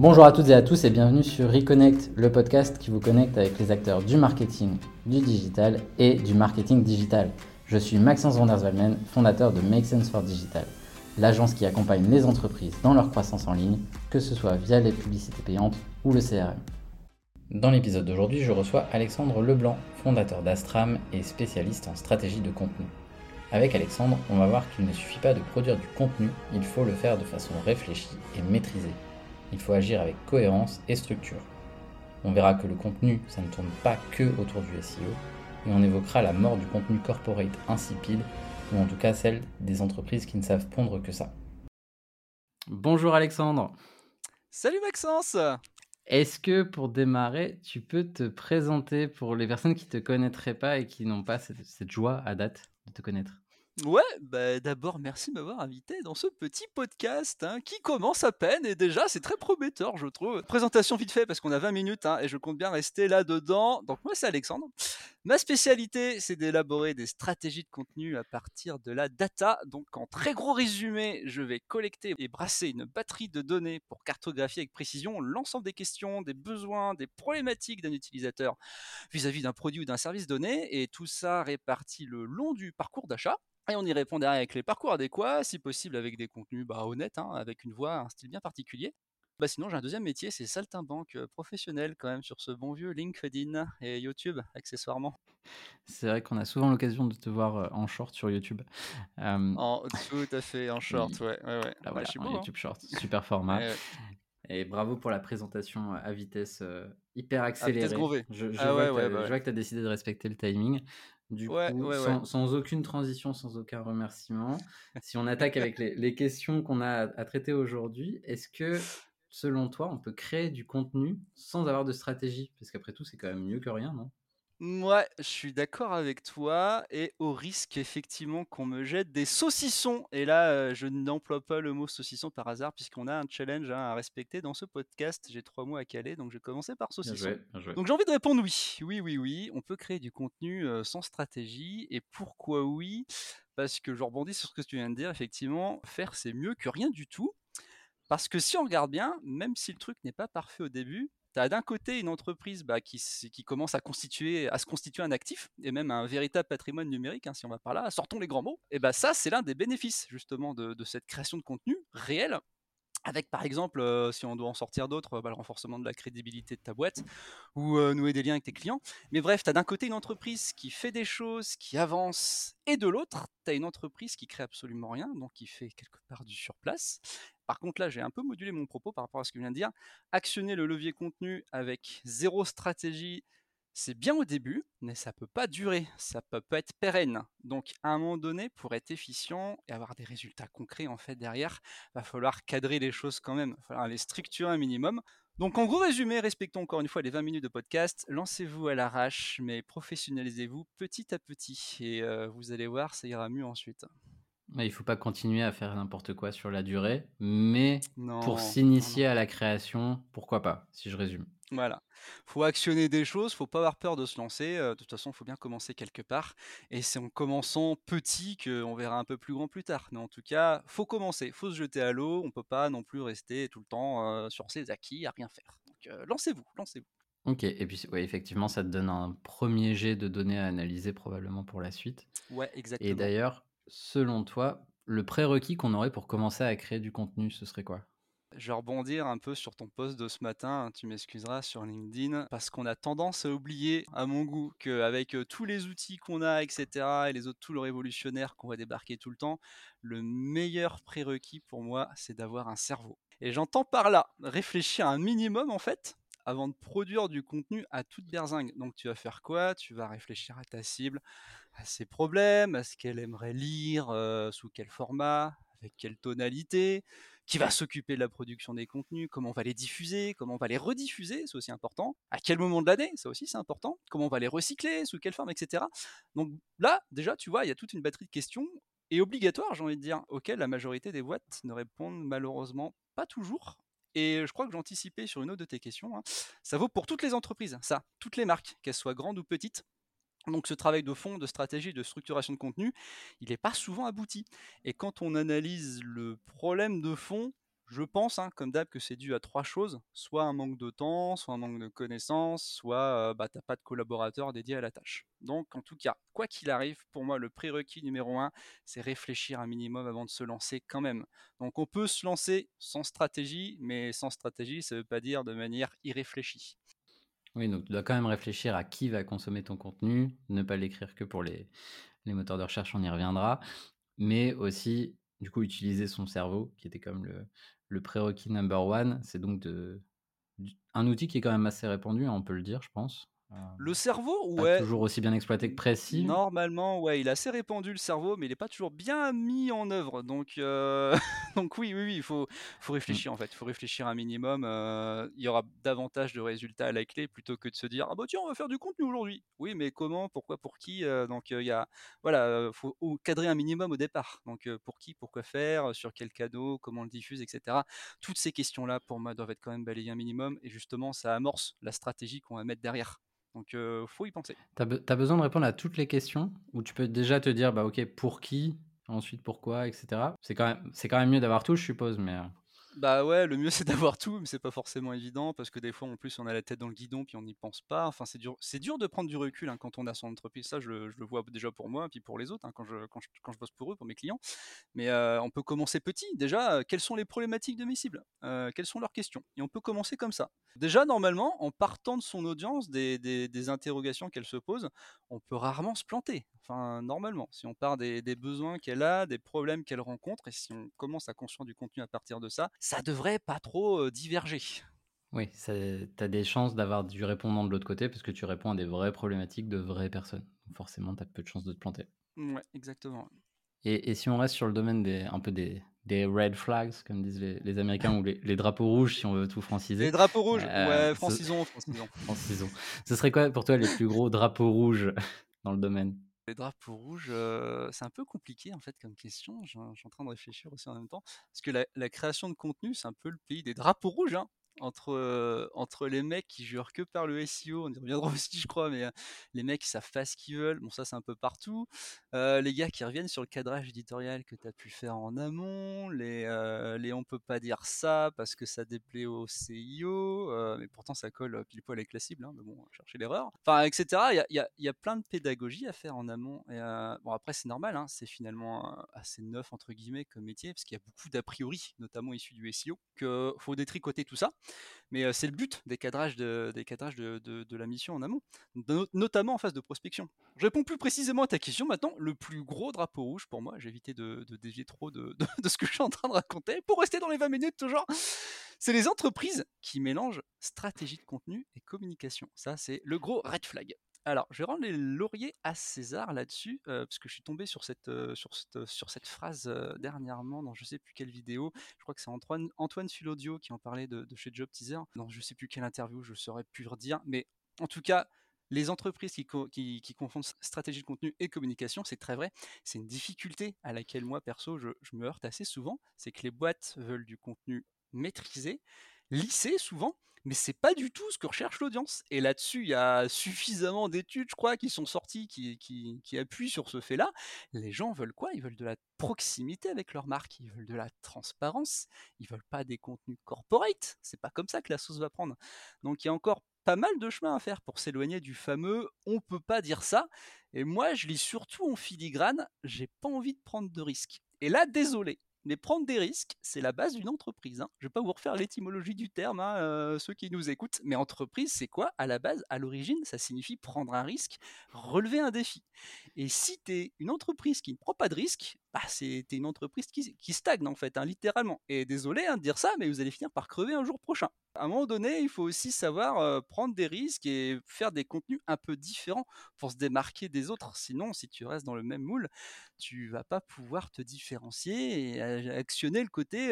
Bonjour à toutes et à tous et bienvenue sur Reconnect, le podcast qui vous connecte avec les acteurs du marketing, du digital et du marketing digital. Je suis Maxence Vandersvalmen, fondateur de Make Sense for Digital, l'agence qui accompagne les entreprises dans leur croissance en ligne, que ce soit via les publicités payantes ou le CRM. Dans l'épisode d'aujourd'hui, je reçois Alexandre Leblanc, fondateur d'Astram et spécialiste en stratégie de contenu. Avec Alexandre, on va voir qu'il ne suffit pas de produire du contenu, il faut le faire de façon réfléchie et maîtrisée il faut agir avec cohérence et structure. On verra que le contenu, ça ne tourne pas que autour du SEO, et on évoquera la mort du contenu corporate insipide, ou en tout cas celle des entreprises qui ne savent pondre que ça. Bonjour Alexandre. Salut Maxence. Est-ce que pour démarrer, tu peux te présenter pour les personnes qui ne te connaîtraient pas et qui n'ont pas cette joie à date de te connaître? Ouais, bah d'abord merci de m'avoir invité dans ce petit podcast hein, qui commence à peine et déjà c'est très prometteur je trouve. Présentation vite fait parce qu'on a 20 minutes hein, et je compte bien rester là-dedans. Donc moi c'est Alexandre. Ma spécialité c'est d'élaborer des stratégies de contenu à partir de la data. Donc en très gros résumé je vais collecter et brasser une batterie de données pour cartographier avec précision l'ensemble des questions, des besoins, des problématiques d'un utilisateur vis-à-vis d'un produit ou d'un service donné et tout ça réparti le long du parcours d'achat et on y répond derrière avec les parcours adéquats, si possible avec des contenus bah, honnêtes, hein, avec une voix, un style bien particulier. Bah sinon, j'ai un deuxième métier, c'est saltimbanque euh, professionnel quand même sur ce bon vieux LinkedIn et YouTube accessoirement. C'est vrai qu'on a souvent l'occasion de te voir euh, en short sur YouTube. En, tout à fait, en short, ouais. ouais, ouais. Là, je suis en hein. YouTube short, super format. Et bravo pour la présentation à vitesse hyper accélérée. À vitesse je, je, ah vois bah je, vois que tu as décidé de respecter le timing. Du coup, sans, aucune transition, sans aucun remerciement, si on attaque avec les, questions qu'on a à, traiter aujourd'hui, est-ce que, selon toi, on peut créer du contenu sans avoir de stratégie? Parce qu'après tout, c'est quand même mieux que rien, non? Ouais, je suis d'accord avec toi et au risque effectivement qu'on me jette des saucissons. Et là, euh, je n'emploie pas le mot saucisson par hasard puisqu'on a un challenge hein, à respecter dans ce podcast. J'ai trois mots à caler, donc je vais commencer par saucisson. Donc j'ai envie de répondre oui. Oui, oui, oui. On peut créer du contenu euh, sans stratégie. Et pourquoi oui? Parce que je rebondis sur ce que tu viens de dire. Effectivement, faire c'est mieux que rien du tout. Parce que si on regarde bien, même si le truc n'est pas parfait au début, d'un côté une entreprise bah, qui, commence à se constituer un actif et même un véritable patrimoine numérique, hein, si on va par là, sortons les grands mots. Et bah, ça, c'est l'un des bénéfices justement de, de, cette création de contenu réel avec par exemple, euh, si on doit en sortir d'autres, bah, le renforcement de la crédibilité de ta boîte ou euh, nouer des liens avec tes clients. Mais bref, tu as d'un côté une entreprise qui fait des choses, qui avance, et de l'autre, tu as une entreprise qui crée absolument rien, donc qui fait quelque part du surplace. Par contre, là, j'ai un peu modulé mon propos par rapport à ce que je viens de dire. Actionner le levier contenu avec zéro stratégie, c'est bien au début, mais ça peut pas durer, ça peut pas être pérenne. Donc à un moment donné, pour être efficient et avoir des résultats concrets en fait derrière, va falloir cadrer les choses quand même, va falloir les structurer un minimum. Donc en gros résumé, respectons encore une fois les 20 minutes de podcast, lancez-vous à l'arrache, mais professionnalisez-vous petit à petit et euh, vous allez voir, ça ira mieux ensuite. Il ne faut pas continuer à faire n'importe quoi sur la durée, mais pour s'initier à la création, pourquoi pas, si je résume. Voilà. Faut actionner des choses, faut pas avoir peur de se lancer. Euh, de toute façon, il faut bien commencer quelque part. Et c'est en commençant petit qu'on verra un peu plus grand plus tard. Mais en tout cas, faut commencer, faut se jeter à l'eau. On peut pas non plus rester tout le temps euh, sur ses acquis à rien faire. Donc euh, lancez-vous, lancez-vous. Ok, et puis ouais, effectivement, ça te donne un premier jet de données à analyser probablement pour la suite. Ouais, exactement. Et d'ailleurs, selon toi, le prérequis qu'on aurait pour commencer à créer du contenu, ce serait quoi? Je vais rebondir un peu sur ton post de ce matin, hein, tu m'excuseras, sur LinkedIn, parce qu'on a tendance à oublier, à mon goût, qu'avec tous les outils qu'on a, etc., et les autres tools révolutionnaires qu'on va débarquer tout le temps, le meilleur prérequis pour moi, c'est d'avoir un cerveau. Et j'entends par là réfléchir un minimum, en fait, avant de produire du contenu à toute berzingue. Donc tu vas faire quoi? Tu vas réfléchir à ta cible, à ses problèmes, à ce qu'elle aimerait lire, sous quel format, avec quelle tonalité, qui va s'occuper de la production des contenus, comment on va les diffuser, comment on va les rediffuser, c'est aussi important, à quel moment de l'année, ça aussi c'est important, comment on va les recycler, sous quelle forme, etc. Donc là, déjà, tu vois, il y a toute une batterie de questions, et obligatoires, j'ai envie de dire, auxquelles la majorité des boîtes ne répondent malheureusement pas toujours. Et je crois que j'anticipais sur une autre de tes questions. Hein. Ça vaut pour toutes les entreprises, ça, toutes les marques, qu'elles soient grandes ou petites. Donc ce travail de fond, de stratégie, de structuration de contenu, il n'est pas souvent abouti. Et quand on analyse le problème de fond, Je pense, hein, comme d'hab, que c'est dû à trois choses. Soit un manque de temps, soit un manque de connaissances, soit bah, tu n'as pas de collaborateur dédié à la tâche. Donc en tout cas, quoi qu'il arrive, pour moi, le prérequis numéro un, c'est réfléchir un minimum avant de se lancer quand même. Donc on peut se lancer sans stratégie, mais sans stratégie, ça ne veut pas dire de manière irréfléchie. Oui, donc tu dois quand même réfléchir à qui va consommer ton contenu, ne pas l'écrire que pour les moteurs de recherche, on y reviendra, mais aussi, du coup, utiliser son cerveau, qui était comme le, le prérequis number one. C'est donc de, un outil qui est quand même assez répandu, hein, on peut le dire, je pense. Le cerveau, ouais. toujours aussi bien exploité que précis. Normalement, ouais, il est assez répandu le cerveau, mais il n'est pas toujours bien mis en œuvre. Donc, euh, donc oui, oui, oui, il faut, faut réfléchir en fait. Il faut réfléchir un minimum. Euh, il y aura davantage de résultats à la clé plutôt que de se dire ah bah tiens, on va faire du contenu aujourd'hui. Oui, mais comment, pourquoi, pour qui euh, Donc il y a, voilà, faut cadrer un minimum au départ. Donc pour qui, pourquoi faire, sur quel cadeau, comment on le diffuse, etc. Toutes ces questions-là, pour moi, doivent être quand même balayées un minimum. Et justement, ça amorce la stratégie qu'on va mettre derrière. Donc, il faut y penser. Tu besoin de répondre à toutes les questions ou tu peux déjà te dire, bah ok, pour qui, ensuite pourquoi, etc. C'est quand, même, quand même mieux d'avoir tout, je suppose, mais... Bah ouais, le mieux c'est d'avoir tout, mais c'est pas forcément évident parce que des fois en plus on a la tête dans le guidon puis on n'y pense pas. Enfin c'est dur, c'est dur de prendre du recul hein, quand on a son entreprise. Ça je le, vois déjà pour moi puis pour les autres hein, quand, je, quand, je, bosse pour eux, pour mes clients. Mais on peut commencer petit. Déjà, quelles sont les problématiques de mes cibles? Quelles sont leurs questions? Et on peut commencer comme ça. Déjà normalement, en partant de son audience, des, des, interrogations qu'elle se pose, on peut rarement se planter. Enfin normalement, si on part des, des besoins qu'elle a, des problèmes qu'elle rencontre et si on commence à construire du contenu à partir de ça, ça devrait pas trop diverger. Oui, tu as des chances d'avoir du répondant de l'autre côté parce que tu réponds à des vraies problématiques de vraies personnes. forcément, tu as peu de chances de te planter. Ouais, exactement. Et, et, si on reste sur le domaine des, un peu des, des red flags, comme disent les, Américains, ou les, drapeaux rouges, si on veut tout franciser. Les drapeaux rouges, ouais, francisons, francisons. francisons. Ce serait quoi pour toi les plus gros drapeaux rouges dans le domaine? Les drapeaux rouges, c'est un peu compliqué en fait comme question. Je, suis en train de réfléchir aussi en même temps. Parce que la, création de contenu, c'est un peu le pays des drapeaux rouges. Hein entre, entre les mecs qui jurent que par le SEO, on y reviendra aussi je crois, mais les mecs qui savent pas ce qu'ils veulent, bon ça c'est un peu partout, les gars qui reviennent sur le cadrage éditorial que tu as pu faire en amont, les, les on peut pas dire ça parce que ça déplaît au CIO, mais pourtant ça colle pile poil avec la cible, hein, mais bon, chercher l'erreur, enfin etc, il y a, y, a, y a, plein de pédagogie à faire en amont, et bon après c'est normal, hein, c'est finalement assez neuf entre guillemets comme métier, parce qu'il y a beaucoup d'a priori, notamment issus du SEO, que faut détricoter tout ça, mais c'est le but des cadrages, de, de, de, la mission en amont, notamment en phase de prospection. Je réponds plus précisément à ta question maintenant. Le plus gros drapeau rouge pour moi, j'ai évité de, dévier trop de, ce que je suis en train de raconter, pour rester dans les 20 minutes toujours, c'est les entreprises qui mélangent stratégie de contenu et communication. Ça, c'est le gros red flag. Alors, je vais rendre les lauriers à César là-dessus, parce que je suis tombé sur cette, sur cette, sur cette phrase dernièrement dans je sais plus quelle vidéo. Je crois que c'est Antoine, Antoine Filaudio qui en parlait de, chez Job Teaser. Dans je sais plus quelle interview, je saurais plus redire. Mais en tout cas, les entreprises qui, qui, confondent stratégie de contenu et communication, c'est très vrai. C'est une difficulté à laquelle moi, perso, je me heurte assez souvent. C'est que les boîtes veulent du contenu maîtrisé, lissé souvent, mais c'est pas du tout ce que recherche l'audience. Et là-dessus, il y a suffisamment d'études, je crois, qui sont sorties, qui, appuient sur ce fait-là. Les gens veulent quoi? Ils veulent de la proximité avec leur marque, ils veulent de la transparence, ils veulent pas des contenus corporate. C'est pas comme ça que la sauce va prendre. Donc il y a encore pas mal de chemin à faire pour s'éloigner du fameux on peut pas dire ça. Et moi, je lis surtout en filigrane, j'ai pas envie de prendre de risques. Et là, désolé, mais prendre des risques, c'est la base d'une entreprise. Hein. Je ne vais pas vous refaire l'étymologie du terme, hein, euh, ceux qui nous écoutent, mais entreprise, c'est quoi? À la base, à l'origine, ça signifie prendre un risque, relever un défi. Et si une entreprise qui ne prend pas de risque, bah, c'est une entreprise qui, stagne en fait, hein, littéralement. Et désolé de dire ça, mais vous allez finir par crever un jour prochain. À un moment donné, il faut aussi savoir prendre des risques et faire des contenus un peu différents pour se démarquer des autres. Sinon, si tu restes dans le même moule, tu vas pas pouvoir te différencier et actionner le côté,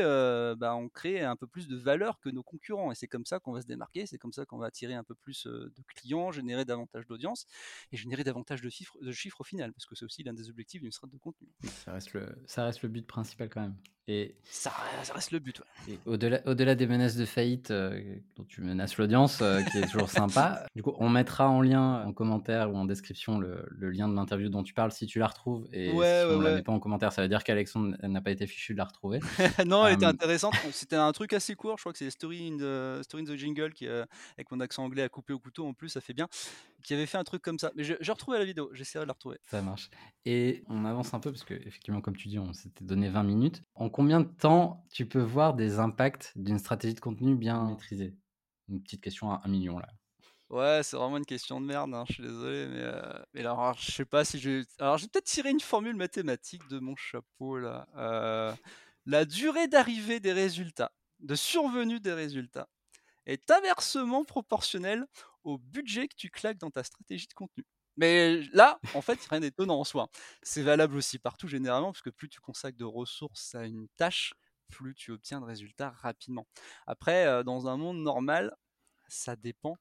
bah, on crée un peu plus de valeur que nos concurrents. Et c'est comme ça qu'on va se démarquer, c'est comme ça qu'on va attirer un peu plus de clients, générer davantage d'audience et générer davantage de chiffres, au final, parce que c'est aussi l'un des objectifs d'une stratégie de contenu. Ça reste le but principal quand même. Et ça, reste le but. au-delà, au-delà des menaces de faillite euh, dont tu menaces l'audience, euh, qui est toujours sympa, du coup, on mettra en lien, en commentaire ou en description, le, lien de l'interview dont tu parles si tu la retrouves. Et si on ne la met pas en commentaire, ça veut dire qu'Alexandre n'a pas été fichu de la retrouver. non, elle était intéressante. C'était un truc assez court. Je crois que c'est Story in the, Story in the Jingle qui, avec mon accent anglais à couper au couteau en plus, ça fait bien. Qui avait fait un truc comme ça. Mais je, je retrouvé la vidéo. J'essaierai de la retrouver. Ça marche. Et on avance un peu parce que, effectivement, comme tu dis, on s'était donné 20 minutes. En combien de temps tu peux voir des impacts d'une stratégie de contenu bien maîtrisée Une petite question à un million là. Ouais, c'est vraiment une question de merde, hein, je suis désolé, mais, euh, mais alors, je sais pas si je. Alors, j'ai peut-être tiré une formule mathématique de mon chapeau là. Euh, la durée d'arrivée des résultats, de survenue des résultats, est inversement proportionnelle au budget que tu claques dans ta stratégie de contenu. Mais là, en fait, rien d'étonnant en soi. C'est valable aussi partout généralement, parce que plus tu consacres de ressources à une tâche, plus tu obtiens de résultats rapidement. Après, euh, dans un monde normal, ça dépend.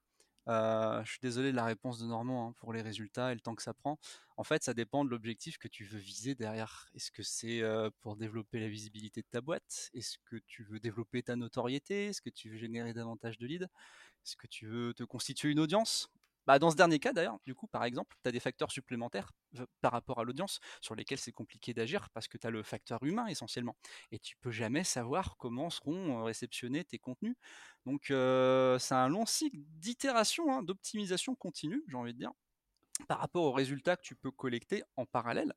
Euh, je suis désolé de la réponse de Normand hein, pour les résultats et le temps que ça prend. En fait, ça dépend de l'objectif que tu veux viser derrière. Est-ce que c'est euh, pour développer la visibilité de ta boîte? Est-ce que tu veux développer ta notoriété? Est-ce que tu veux générer davantage de leads? Est-ce que tu veux te constituer une audience? Bah, dans ce dernier cas, d'ailleurs, du coup, par exemple, tu as des facteurs supplémentaires par rapport à l'audience sur lesquels c'est compliqué d'agir parce que tu as le facteur humain essentiellement. Et tu peux jamais savoir comment seront réceptionnés tes contenus. Donc, c'est un long cycle d'itération, hein, d'optimisation continue, j'ai envie de dire par rapport aux résultats que tu peux collecter en parallèle.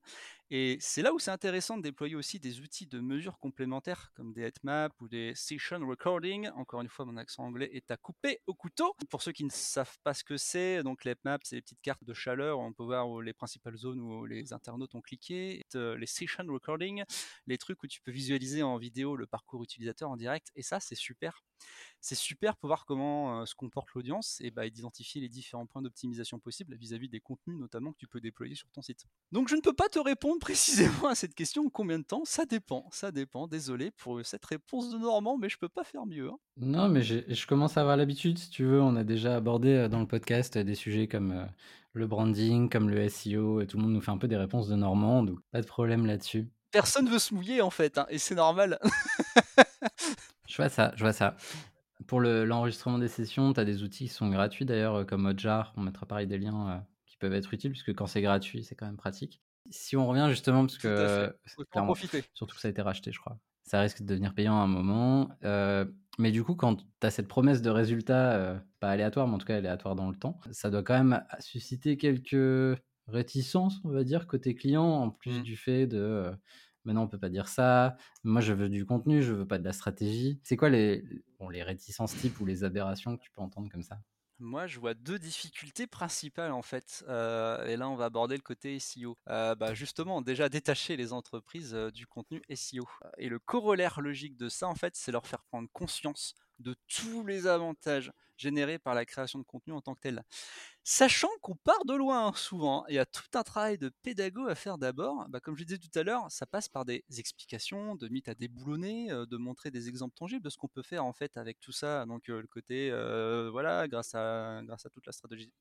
Et c'est là où c'est intéressant de déployer aussi des outils de mesure complémentaires comme des heatmaps ou des session recording. Encore une fois, mon accent anglais est à couper au couteau. Pour ceux qui ne savent pas ce que c'est, donc les heatmaps, c'est les petites cartes de chaleur où on peut voir les principales zones où les internautes ont cliqué. Euh, les session recording, les trucs où tu peux visualiser en vidéo le parcours utilisateur en direct. Et ça, c'est super c'est super pour voir comment se comporte l'audience et, bah, d'identifier les différents points d'optimisation possibles vis-à-vis des contenus notamment que tu peux déployer sur ton site. Donc je ne peux pas te répondre précisément à cette question combien de temps, ça dépend, ça dépend, désolé pour cette réponse de Normand, mais je peux pas faire mieux. Hein. Non, mais je commence à avoir l'habitude, si tu veux, on a déjà abordé dans le podcast des sujets comme le branding, comme le SEO, et tout le monde nous fait un peu des réponses de Normand, donc pas de problème là-dessus. Personne veut se mouiller en fait, hein, et c'est normal. je vois ça, je vois ça. Pour l'enregistrement des sessions, tu as des outils qui sont gratuits d'ailleurs, euh, comme Hotjar. On mettra pareil des liens euh, qui peuvent être utiles, puisque quand c'est gratuit, c'est quand même pratique. Si on revient justement, parce que surtout que ça a été racheté, je crois. Ça risque de devenir payant à un moment. Euh, mais du coup, quand tu as cette promesse de résultat, pas aléatoire, mais en tout cas aléatoire dans le temps, ça doit quand même susciter quelques réticences, on va dire, côté client, en plus mmh. du fait de Maintenant, on peut pas dire ça. Moi, je veux du contenu, je veux pas de la stratégie. C'est quoi les, les réticences types ou les aberrations que tu peux entendre comme ça? Moi, je vois deux difficultés principales en fait. Euh, et là, on va aborder le côté SEO. Euh, bah, justement, déjà détacher les entreprises euh, du contenu SEO. Et le corollaire logique de ça, en fait, c'est leur faire prendre conscience de tous les avantages générés par la création de contenu en tant que tel. Sachant qu'on part de loin souvent, il y a tout un travail de pédago à faire d'abord. Bah, comme je disais tout à l'heure, ça passe par des explications, de mythes à déboulonner, euh, de montrer des exemples tangibles de ce qu'on peut faire en fait avec tout ça. Donc euh, le côté, euh, voilà, grâce à, grâce à toute la stratégie,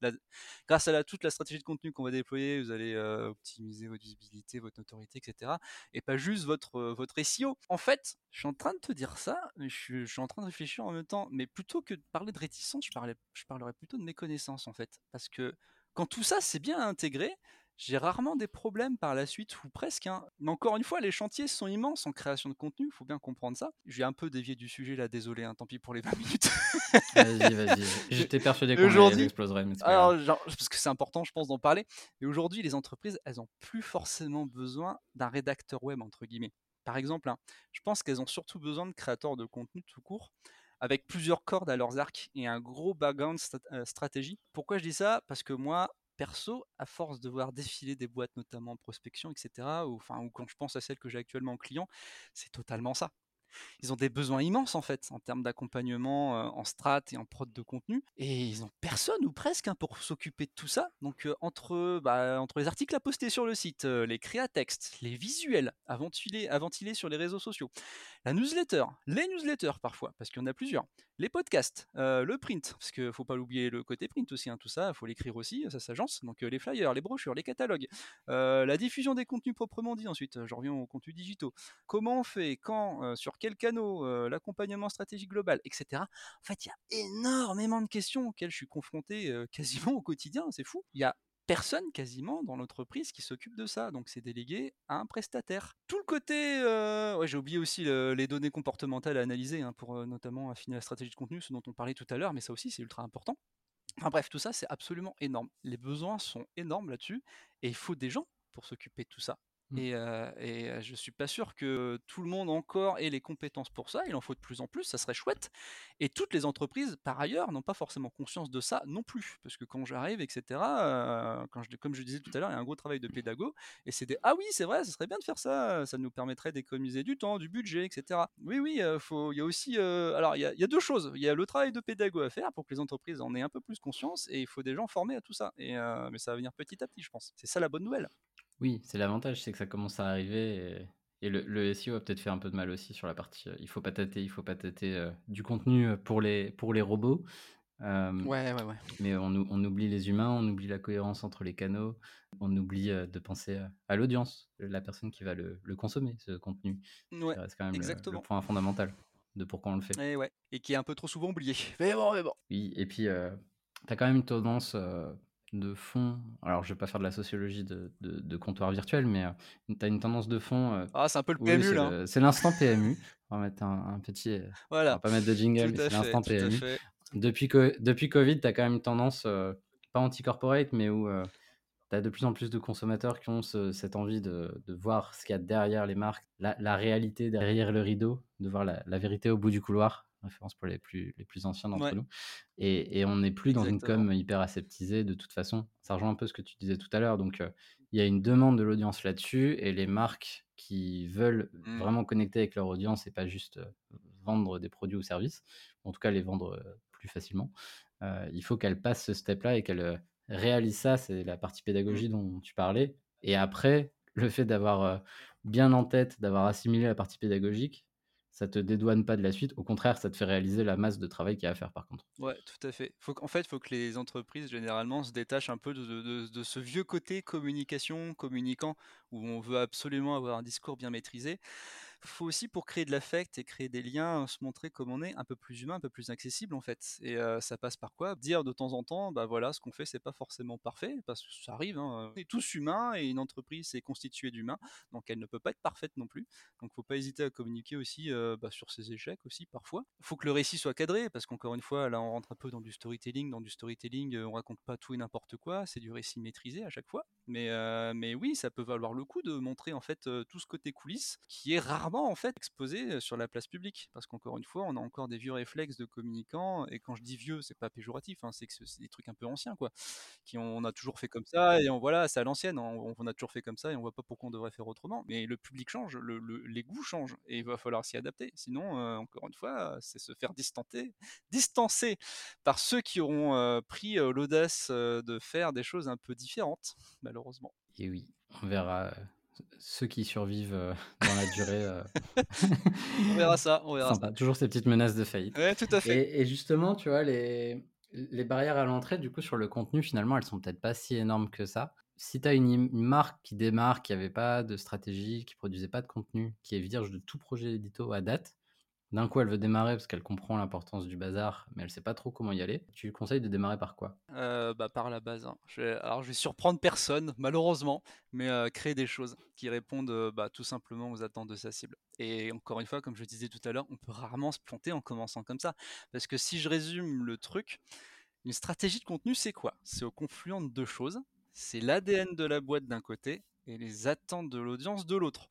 grâce à toute la stratégie de contenu qu'on va déployer, vous allez optimiser votre visibilité, votre notoriété, etc. Et pas juste votre votre SEO. En fait, je suis en train de te dire ça, mais je suis, en train de réfléchir en même temps. Mais plutôt que de parler de réticence, je, parlais, je parlerais plutôt de méconnaissance en fait parce que quand tout ça c'est bien intégré, j'ai rarement des problèmes par la suite, ou presque. Hein. Mais encore une fois, les chantiers sont immenses en création de contenu, il faut bien comprendre ça. J'ai un peu dévié du sujet là, désolé, hein, tant pis pour les 20 minutes. vas-y, vas-y. J'étais persuadé qu'on exploserait. Mais alors, parce que c'est important, je pense, d'en parler. Et aujourd'hui, les entreprises, elles n'ont plus forcément besoin d'un rédacteur web, entre guillemets. Par exemple, hein, je pense qu'elles ont surtout besoin de créateurs de contenu tout court avec plusieurs cordes à leurs arcs et un gros background euh, stratégie. Pourquoi je dis ça? Parce que moi, perso, à force de voir défiler des boîtes, notamment en prospection, etc., ou, enfin, ou quand je pense à celles que j'ai actuellement en client, c'est totalement ça. Ils ont des besoins immenses en fait en termes d'accompagnement en strat et en prod de contenu, et ils n'ont personne ou presque hein, pour s'occuper de tout ça. Donc entre, bah, entre les articles à poster sur le site, les créatextes, les visuels à à ventiler sur les réseaux sociaux, la newsletter, les newsletters parfois, parce qu'il y en a plusieurs, les podcasts, le print, parce qu'il faut pas l'oublier le côté print aussi, hein, tout ça, il faut l'écrire aussi, ça s'agence, donc les flyers, les brochures, les catalogues, la diffusion des contenus proprement dit ensuite, je reviens aux contenus digitaux, comment on fait, quand, sur quels canaux, l'accompagnement stratégique global, etc. En fait, il y a énormément de questions auxquelles je suis confronté quasiment au quotidien, c'est fou. Il y a personne quasiment dans l'entreprise qui s'occupe de ça. Donc c'est délégué à un prestataire. Tout le côté, euh, ouais, j'ai oublié aussi les données comportementales à analyser hein, pour euh, notamment affiner la stratégie de contenu, ce dont on parlait tout à l'heure, mais ça aussi c'est ultra important. Enfin bref, tout ça c'est absolument énorme. Les besoins sont énormes là-dessus et il faut des gens pour s'occuper de tout ça. Mmh. Et, euh, et je suis pas sûr que tout le monde encore ait les compétences pour ça. Il en faut de plus en plus, ça serait chouette. Et toutes les entreprises, par ailleurs, n'ont pas forcément conscience de ça non plus. Parce que quand j'arrive, etc., comme je disais tout à l'heure, il y a un gros travail de pédago. Et c'est des Ah oui, c'est vrai, ça serait bien de faire ça. Ça nous permettrait d'économiser du temps, du budget, etc. Oui, oui, il y a aussi. alors, il y a, deux choses. Il y a le travail de pédago à faire pour que les entreprises en aient un peu plus conscience. Et il faut des gens formés à tout ça. Mais ça va venir petit à petit, je pense. C'est ça la bonne nouvelle. Oui, c'est l'avantage, c'est que ça commence à arriver et, le, le, SEO a peut-être fait un peu de mal aussi sur la partie. Euh, il faut pas tâter, il faut pas tâter euh, du contenu euh, pour les, pour les robots. ouais, ouais, ouais. Mais on, on, oublie les humains, on oublie la cohérence entre les canaux, on oublie de penser à l'audience, la personne qui va le, le consommer, ce contenu. Ouais, c'est quand même le, point fondamental de pourquoi on le fait. Et, ouais. et qui est un peu trop souvent oublié. Mais bon, mais bon. Oui, et puis, tu as quand même une tendance de fond, alors je vais pas faire de la sociologie de, de, comptoir virtuel, mais euh, tu as une tendance de fond. Euh, ah, c'est un peu le PMU là. C'est l'instant PMU. On va mettre un, petit. Euh, voilà. On va pas mettre de jingle, mais c'est l'instant PMU. Depuis, depuis Covid, tu as quand même une tendance, pas anti-corporate, mais où tu as de plus en plus de consommateurs qui ont cette envie de, de voir ce qu'il y a derrière les marques, la, la, réalité derrière le rideau, de voir la, la vérité au bout du couloir référence pour les plus, les plus anciens d'entre nous. Et, et on n'est plus dans une com hyper aseptisée de toute façon. Ça rejoint un peu ce que tu disais tout à l'heure. Donc, il y a une demande de l'audience là-dessus et les marques qui veulent mmh. vraiment connecter avec leur audience et pas juste vendre des produits ou services, en tout cas les vendre plus facilement, il faut qu'elles passent ce step-là et qu'elles réalisent ça. C'est la partie mmh. pédagogie dont tu parlais. Et après, le fait d'avoir bien en tête, d'avoir assimilé la partie pédagogique, ça te dédouane pas de la suite. Au contraire, ça te fait réaliser la masse de travail qu'il y a à faire par contre. Ouais, tout à fait. Faut en fait, il faut que les entreprises généralement se détachent un peu de, de, ce vieux côté communication, communicant, où on veut absolument avoir un discours bien maîtrisé faut aussi pour créer de l'affect et créer des liens, se montrer comme on est, un peu plus humain, un peu plus accessible en fait. Et ça passe par quoi? Dire de temps en temps, bah voilà, ce qu'on fait c'est pas forcément parfait, parce que ça arrive. Hein. On est tous humains et une entreprise est constituée d'humains, donc elle ne peut pas être parfaite non plus. Donc faut pas hésiter à communiquer aussi bah, sur ses échecs aussi parfois. Faut que le récit soit cadré, parce qu'encore une fois, là on rentre un peu dans du storytelling. Dans du storytelling, on raconte pas tout et n'importe quoi, c'est du récit maîtrisé à chaque fois. Mais, mais oui, ça peut valoir le coup de montrer en fait tout ce côté coulisses qui est rarement en fait exposé sur la place publique parce qu'encore une fois on a encore des vieux réflexes de communicants et quand je dis vieux c'est pas péjoratif hein, c'est que c'est des trucs un peu anciens quoi qui on, a toujours fait comme ça et on voilà c'est à l'ancienne on, a toujours fait comme ça et on voit pas pourquoi on devrait faire autrement mais le public change le, les goûts changent et il va falloir s'y adapter. Sinon encore une fois c'est se faire distancer distancer par ceux qui auront pris l'audace de faire des choses un peu différentes malheureusement. Et oui on verra ceux qui survivent euh, dans la durée. Euh. on verra ça, on verra ça. Toujours ces petites menaces de faillite. Ouais, tout à fait. Et, justement, tu vois, les, les barrières à l'entrée, du coup, sur le contenu, finalement, elles sont peut-être pas si énormes que ça. Si tu as une, marque qui démarre, qui n'avait pas de stratégie, qui produisait pas de contenu, qui est vierge de tout projet édito à date, d'un coup, elle veut démarrer parce qu'elle comprend l'importance du bazar, mais elle sait pas trop comment y aller. Tu lui conseilles de démarrer par quoi? Euh, bah, Par la base. Hein. alors, je vais surprendre personne, malheureusement, mais euh, créer des choses qui répondent euh, bah, tout simplement aux attentes de sa cible. Et encore une fois, comme je disais tout à l'heure, on peut rarement se planter en commençant comme ça. Parce que si je résume le truc, une stratégie de contenu, c'est quoi? C'est au confluent de deux choses. C'est l'ADN de la boîte d'un côté et les attentes de l'audience de l'autre.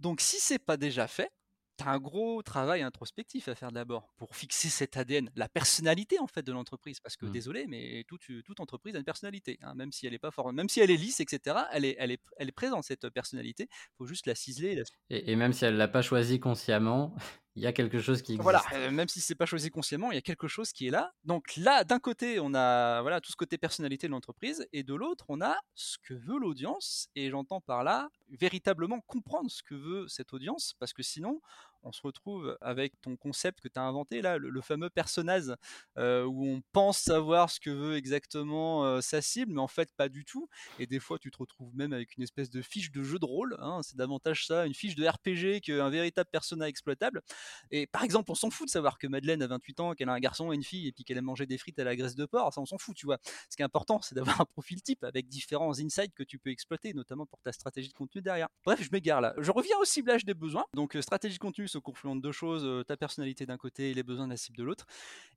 Donc si c'est pas déjà fait, tu as un gros travail introspectif à faire d'abord pour fixer cet ADN, la personnalité en fait de l'entreprise. Parce que mmh. désolé, mais toute, toute, entreprise a une personnalité, hein, même si elle est pas fort, même si elle est lisse, etc. Elle est, elle est, elle est présente cette personnalité. Il faut juste la ciseler. Et, même si elle l'a pas choisie consciemment, il y a quelque chose qui existe. Voilà, même si c'est pas choisi consciemment, il y a quelque chose qui est là. Donc là, d'un côté, on a voilà tout ce côté personnalité de l'entreprise, et de l'autre, on a ce que veut l'audience. Et j'entends par là véritablement comprendre ce que veut cette audience, parce que sinon, on se retrouve avec ton concept que tu as inventé là, le, fameux personnage où on pense savoir ce que veut exactement sa cible, mais en fait pas du tout. Et des fois, tu te retrouves même avec une espèce de fiche de jeu de rôle. Hein, c'est davantage ça, une fiche de RPG qu'un véritable personnage exploitable. Et par exemple, on s'en fout de savoir que Madeleine a 28 ans, qu'elle a un garçon et une fille, et puis qu'elle a mangé des frites à la graisse de porc. Ça, on s'en fout, tu vois. Ce qui est important, c'est d'avoir un profil type avec différents insights que tu peux exploiter, notamment pour ta stratégie de contenu derrière. Bref, je m'égare là. Je reviens au ciblage des besoins. Donc, stratégie de contenu se confluent de deux choses, euh, ta personnalité d'un côté et les besoins de la cible de l'autre.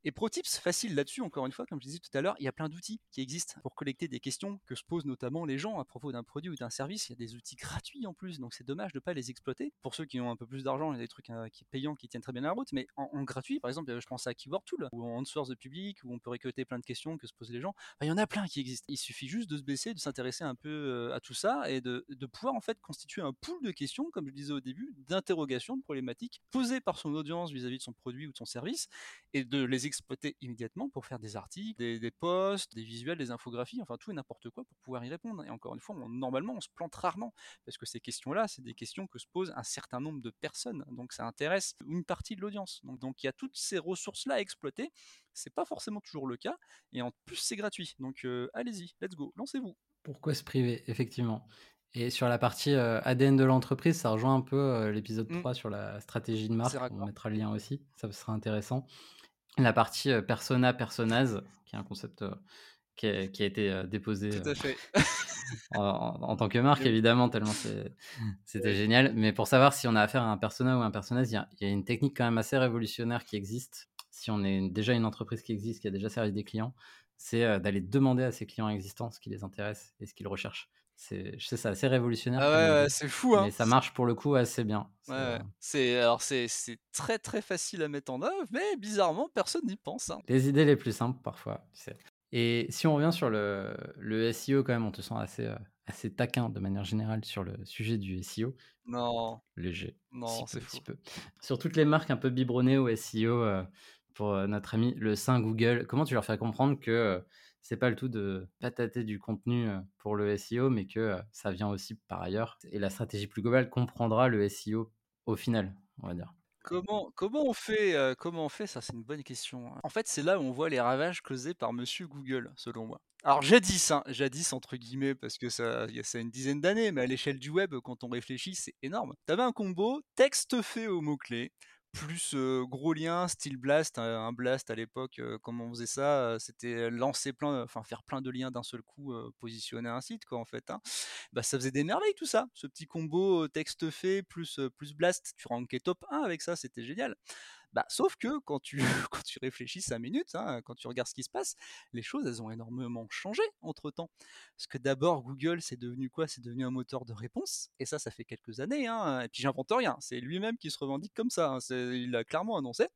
Et pro tips facile là-dessus, encore une fois, comme je disais tout à l'heure, il y a plein d'outils qui existent pour collecter des questions que se posent notamment les gens à propos d'un produit ou d'un service. Il y a des outils gratuits en plus, donc c'est dommage de ne pas les exploiter. Pour ceux qui ont un peu plus d'argent, il y a des trucs euh, qui payants qui tiennent très bien la route, mais en, gratuit, par exemple, je pense à Keyword Tool, ou en source de public, où on peut récolter plein de questions que se posent les gens. il y en a plein qui existent. Il suffit juste de se baisser, de s'intéresser un peu euh, à tout ça et de pouvoir en fait constituer un pool de questions, comme je disais au début, d'interrogations, de problématiques posées par son audience vis-à-vis de son produit ou de son service, et de les exploiter immédiatement pour faire des articles, des, posts, des visuels, des infographies, enfin tout et n'importe quoi pour pouvoir y répondre. Et encore une fois, normalement, on se plante rarement, parce que ces questions-là, c'est des questions que se posent un certain nombre de personnes, donc ça intéresse une partie de l'audience. Donc, il y a toutes ces ressources-là à exploiter. C'est pas forcément toujours le cas, et en plus c'est gratuit. Donc euh, allez-y, let's go, lancez-vous. Pourquoi se priver, effectivement? Et sur la partie ADN de l'entreprise, ça rejoint un peu l'épisode 3 mmh. sur la stratégie de marque. On mettra le lien aussi, ça sera intéressant. La partie persona, personas, qui est un concept qui, a, été déposé en, tant que marque, évidemment, tellement c'était génial. Mais pour savoir si on a affaire à un persona ou un personnage, il y, a une technique quand même assez révolutionnaire qui existe. Si on est déjà une entreprise qui existe, qui a déjà servi des clients, c'est d'aller demander à ses clients existants ce qui les intéresse et ce qu'ils recherchent. C'est, je sais, c'est assez révolutionnaire. Ah ouais, c'est fou. Hein. Mais ça marche pour le coup assez bien. C'est, alors c'est, c'est très très facile à mettre en œuvre, mais bizarrement personne n'y pense. Hein. Les idées les plus simples parfois. Tu sais. Et si on revient sur le, le SEO quand même, on te sent assez, euh, assez taquin de manière générale sur le sujet du SEO. Non. Léger. Non, c'est fou. Peu. Sur toutes les marques un peu biberonnées au SEO, euh, pour euh, notre ami le Saint Google, comment tu leur fais comprendre que c'est pas le tout de patater du contenu pour le SEO, mais que ça vient aussi par ailleurs. Et la stratégie plus globale comprendra le SEO au final, on va dire. Comment, on fait Ça, c'est une bonne question. Hein. En fait, c'est là où on voit les ravages causés par Monsieur Google, selon moi. Alors jadis, hein, jadis entre guillemets, parce que ça, y a ça une dizaine d'années, mais à l'échelle du web, quand on réfléchit, c'est énorme. T'avais un combo texte fait au mot clé plus gros lien, style blast, un blast à l'époque, comment on faisait ça, c'était lancer plein, enfin faire plein de liens d'un seul coup, positionner un site quoi en fait. Hein. Bah ça faisait des merveilles tout ça, ce petit combo texte fait plus plus blast, tu rankais top 1 avec ça, c'était génial. Bah, sauf que quand tu, quand tu réfléchis 5 minutes, hein, quand tu regardes ce qui se passe, les choses, elles ont énormément changé entre temps. Parce que d'abord, Google, c'est devenu quoi? C'est devenu un moteur de réponse. Et ça, ça fait quelques années. Hein, et puis, j'invente rien. C'est lui-même qui se revendique comme ça. Hein, il l'a clairement annoncé.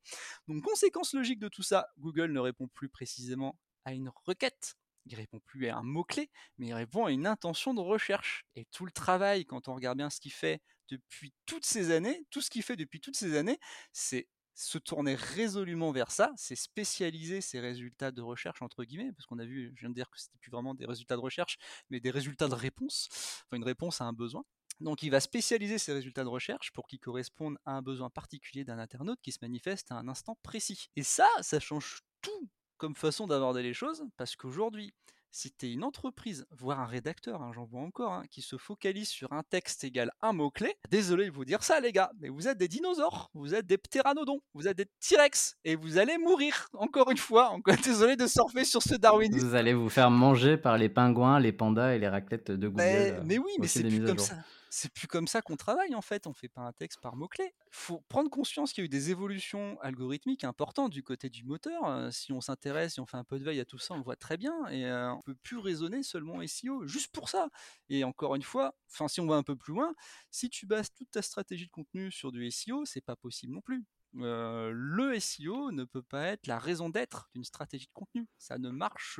Donc, conséquence logique de tout ça, Google ne répond plus précisément à une requête. Il répond plus à un mot-clé, mais il répond à une intention de recherche. Et tout le travail, quand on regarde bien ce qu'il fait depuis toutes ces années, tout ce qu'il fait depuis toutes ces années, c'est se tourner résolument vers ça, c'est spécialiser ses résultats de recherche entre guillemets, parce qu'on a vu, je viens de dire que c'était plus vraiment des résultats de recherche, mais des résultats de réponse, enfin une réponse à un besoin. Donc il va spécialiser ses résultats de recherche pour qu'ils correspondent à un besoin particulier d'un internaute qui se manifeste à un instant précis. Et ça, ça change tout comme façon d'aborder les choses, parce qu'aujourd'hui, si tu es une entreprise, voire un rédacteur, hein, j'en vois encore, hein, qui se focalise sur un texte égal un mot-clé, désolé de vous dire ça les gars, mais vous êtes des dinosaures, vous êtes des ptéranodons, vous êtes des T-Rex, et vous allez mourir, encore une fois, encore désolé de surfer sur ce darwinisme. Vous allez vous faire manger par les pingouins, les pandas et les raclettes de Google. Mais, euh, mais oui, mais c'est plus comme ça c'est plus comme ça qu'on travaille en fait. On fait pas un texte par mots-clés. Faut prendre conscience qu'il y a eu des évolutions algorithmiques importantes du côté du moteur. si on s'intéresse, si on fait un peu de veille à tout ça, on le voit très bien. Et on peut plus raisonner seulement SEO juste pour ça. Et encore une fois, enfin si on va un peu plus loin, si tu bases toute ta stratégie de contenu sur du SEO, c'est pas possible non plus. le SEO ne peut pas être la raison d'être d'une stratégie de contenu. Ça ne marche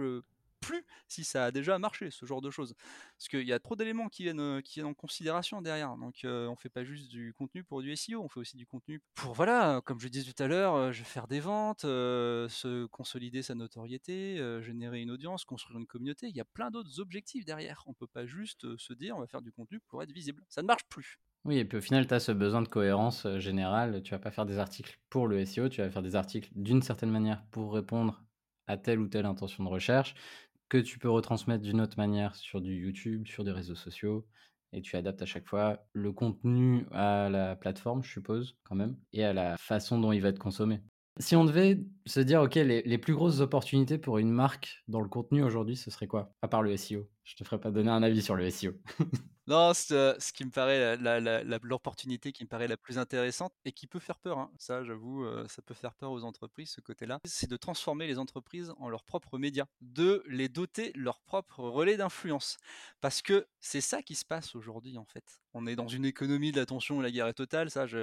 plus si ça a déjà marché, ce genre de choses. Parce qu'il y a trop d'éléments qui viennent, euh, qui viennent en considération derrière. Donc euh, on fait pas juste du contenu pour du SEO, on fait aussi du contenu pour, voilà, comme je disais tout à l'heure, euh, je vais faire des ventes, se consolider sa notoriété, générer une audience, construire une communauté. Il y a plein d'autres objectifs derrière. On peut pas juste se dire on va faire du contenu pour être visible. Ça ne marche plus. Oui, et puis au final, tu as ce besoin de cohérence générale. Tu vas pas faire des articles pour le SEO, tu vas faire des articles d'une certaine manière pour répondre à telle ou telle intention de recherche, que tu peux retransmettre d'une autre manière sur du YouTube, sur des réseaux sociaux, et tu adaptes à chaque fois le contenu à la plateforme, je suppose, quand même, et à la façon dont il va être consommé. Si on devait se dire, OK, les, les, plus grosses opportunités pour une marque dans le contenu aujourd'hui, ce serait quoi À part le SEO. Je te ferai pas donner un avis sur le SEO. Non, ce, ce qui me paraît l'opportunité qui me paraît la plus intéressante et qui peut faire peur, hein, ça j'avoue, ça peut faire peur aux entreprises, ce côté-là, c'est de transformer les entreprises en leurs propres médias, de les doter leur propre relais d'influence. Parce que c'est ça qui se passe aujourd'hui en fait. On est dans une économie de l'attention la guerre est totale, ça je,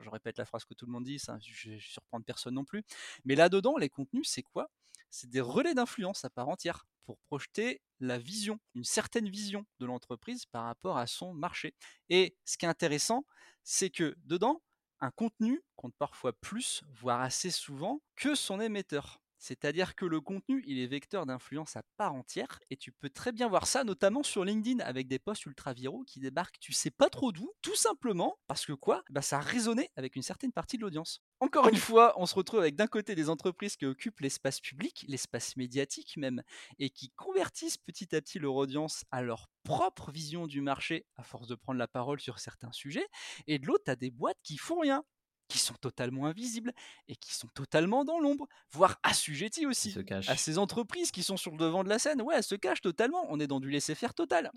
je, répète la phrase que tout le monde dit, ça je ne surprendre personne non plus. Mais là-dedans, les contenus, c'est quoi? C'est des relais d'influence à part entière pour projeter la vision, une certaine vision de l'entreprise par rapport à son marché. Et ce qui est intéressant, c'est que dedans, un contenu compte parfois plus, voire assez souvent, que son émetteur. C'est-à-dire que le contenu, il est vecteur d'influence à part entière, et tu peux très bien voir ça, notamment sur LinkedIn, avec des posts ultra viraux qui débarquent, tu sais pas trop d'où, tout simplement parce que quoi? Bah, Ça a résonné avec une certaine partie de l'audience. Encore une fois, on se retrouve avec d'un côté des entreprises qui occupent l'espace public, l'espace médiatique même, et qui convertissent petit à petit leur audience à leur propre vision du marché à force de prendre la parole sur certains sujets, et de l'autre, tu des boîtes qui font rien, qui sont totalement invisibles et qui sont totalement dans l'ombre, voire assujettis aussi à ces entreprises qui sont sur le devant de la scène. Ouais, elles se cachent totalement. On est dans du laisser-faire total.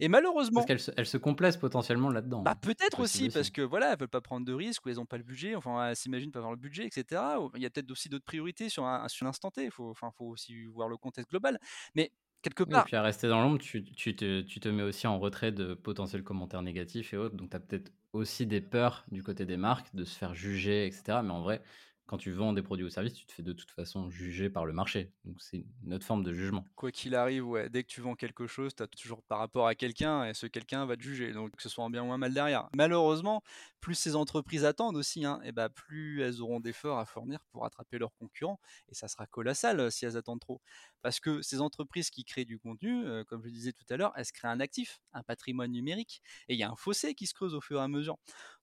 Et malheureusement, parce qu'elles se, complaisent potentiellement là-dedans. Bah peut-être aussi, parce que voilà, elles veulent pas prendre de risques ou elles n'ont pas le budget. Enfin, elles s'imaginent pas avoir le budget, etc. Il y a peut-être aussi d'autres priorités sur un, sur l'instant T. Il faut, enfin, faut aussi voir le contexte global. Mais quelque part. et puis à rester dans l'ombre, tu, tu, te, tu, te, mets aussi en retrait de potentiels commentaires négatifs et autres. Donc tu as peut-être aussi des peurs du côté des marques de se faire juger, etc. Mais en vrai, quand tu vends des produits ou services, tu te fais de toute façon juger par le marché. Donc c'est une autre forme de jugement. Quoi qu'il arrive, dès que tu vends quelque chose, tu as toujours par rapport à quelqu'un et ce quelqu'un va te juger. Donc que ce soit en bien ou en mal derrière. Malheureusement, plus ces entreprises attendent aussi, hein, et bah, plus elles auront d'efforts à fournir pour attraper leurs concurrents. Et ça sera colossal euh, si elles attendent trop. Parce que ces entreprises qui créent du contenu, euh, comme je disais tout à l'heure, elles se créent un actif, un patrimoine numérique. Et il y a un fossé qui se creuse au fur et à mesure.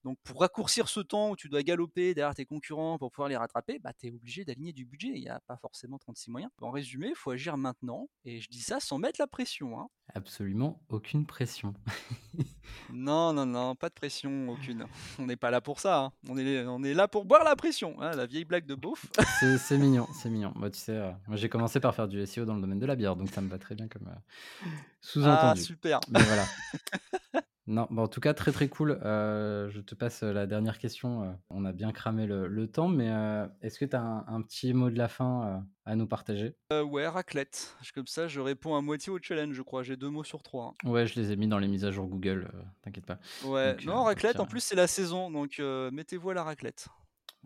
Donc pour raccourcir ce temps où tu dois galoper derrière tes concurrents pour pouvoir les rattraper, bah, tu es obligé d'aligner du budget. Il n'y a pas forcément 36 moyens. En résumé, il faut agir maintenant. Et je dis ça sans mettre la pression. Hein. Absolument aucune pression. non, non, non, pas de pression, aucune. On n'est pas là pour ça. Hein. On, est, on est là pour boire la pression. Hein, la vieille blague de beauf. c'est mignon, c'est mignon. Moi, tu sais, euh, moi j'ai commencé par faire du SEO dans le domaine de la bière, donc ça me va très bien comme euh, sous-entendu. Ah, super. Mais voilà. Non, bah, en tout cas, très très cool. Euh, je te passe la dernière question. Euh, on a bien cramé le, temps, mais euh, est-ce que tu as un, petit mot de la fin à nous partager? Ouais, raclette. Comme ça, je réponds à moitié au challenge, je crois. J'ai deux mots sur trois. Hein. Ouais, je les ai mis dans les mises à jour Google, t'inquiète pas. Ouais, non, raclette, en plus, c'est la saison, donc mettez-vous à la raclette.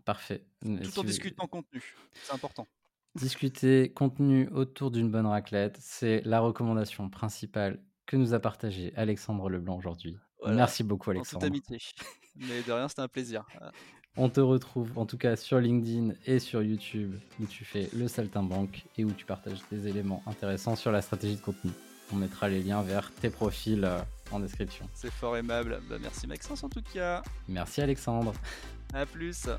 Parfait. Tout en discutant contenu, c'est important. Discuter contenu autour d'une bonne raclette, c'est la recommandation principale que nous a partagé Alexandre Leblanc aujourd'hui. Merci beaucoup Alexandre. En toute amitié. Mais de rien, c'était un plaisir. On te retrouve en tout cas sur LinkedIn et sur YouTube où tu fais le saltimbanque et où tu partages des éléments intéressants sur la stratégie de contenu. On mettra les liens vers tes profils euh, en description. C'est fort aimable. Bah, merci Maxence en tout cas. Merci Alexandre. À plus.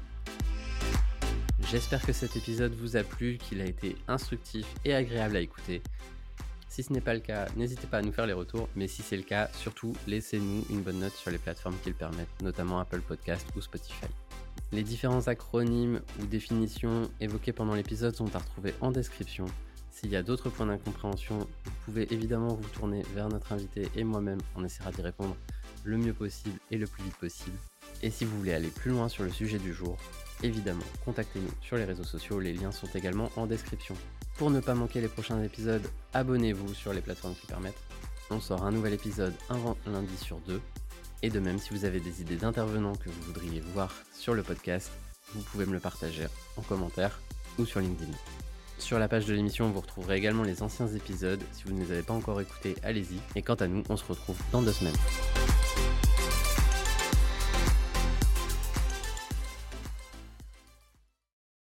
J'espère que cet épisode vous a plu, qu'il a été instructif et agréable à écouter. Si ce n'est pas le cas, n'hésitez pas à nous faire les retours, mais si c'est le cas, surtout laissez-nous une bonne note sur les plateformes qui le permettent, notamment Apple Podcast ou Spotify. Les différents acronymes ou définitions évoqués pendant l'épisode sont à retrouver en description. S'il y a d'autres points d'incompréhension, vous pouvez évidemment vous tourner vers notre invité et moi-même, on essaiera d'y répondre le mieux possible et le plus vite possible. Et si vous voulez aller plus loin sur le sujet du jour, évidemment, contactez-nous sur les réseaux sociaux, les liens sont également en description. Pour ne pas manquer les prochains épisodes, abonnez-vous sur les plateformes qui permettent. On sort un nouvel épisode un lundi sur deux. Et de même, si vous avez des idées d'intervenants que vous voudriez voir sur le podcast, vous pouvez me le partager en commentaire ou sur LinkedIn. Sur la page de l'émission, vous retrouverez également les anciens épisodes. Si vous ne les avez pas encore écoutés, allez-y. Et quant à nous, on se retrouve dans deux semaines.